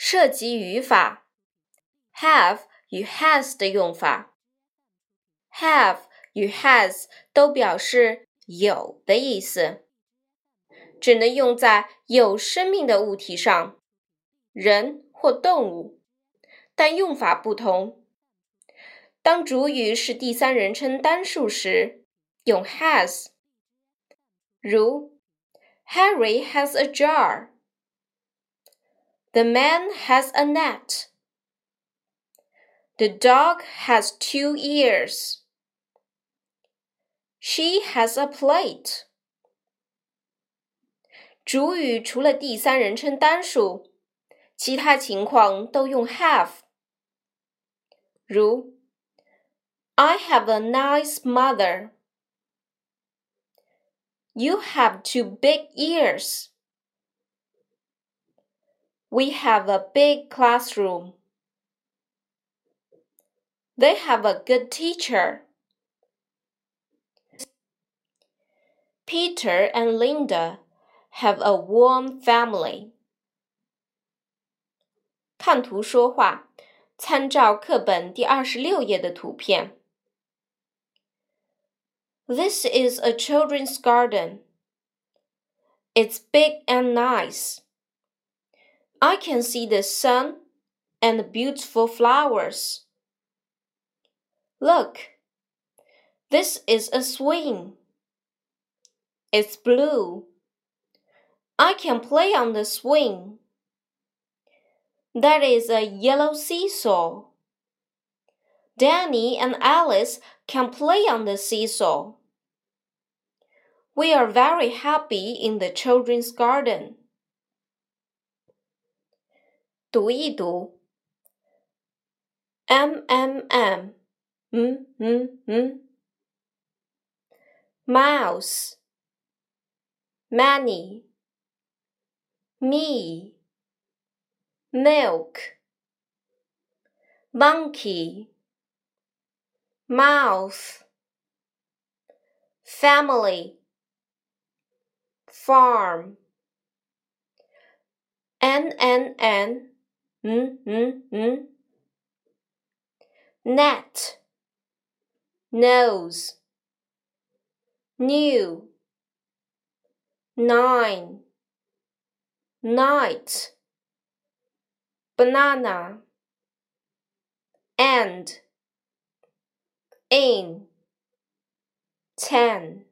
涉及语法，have 与 has 的用法。have 与 has 都表示有的意思，只能用在有生命的物体上，人或动物，但用法不同。当主语是第三人称单数时，用 has，如 Harry has a jar。The man has a net. The dog has two ears. She has a plate. 主语除了第三人称单数，其他情况都用 have。如 I have a nice mother. You have two big ears. We have a big classroom. They have a good teacher. Peter and Linda have a warm family. 看图说话，参照课本第二十六页的图片。This is a children's garden. It's big and nice. I can see the sun and beautiful flowers. Look, this is a swing. It's blue. I can play on the swing. That is a yellow seesaw. Danny and Alice can play on the seesaw. We are very happy in the children's garden. 读一读，m m m，嗯嗯嗯，mouse。many, me, milk, monkey, mouth, family, farm, n n n, n n n, net, nose, new. Nine, night, banana, and, in, ten.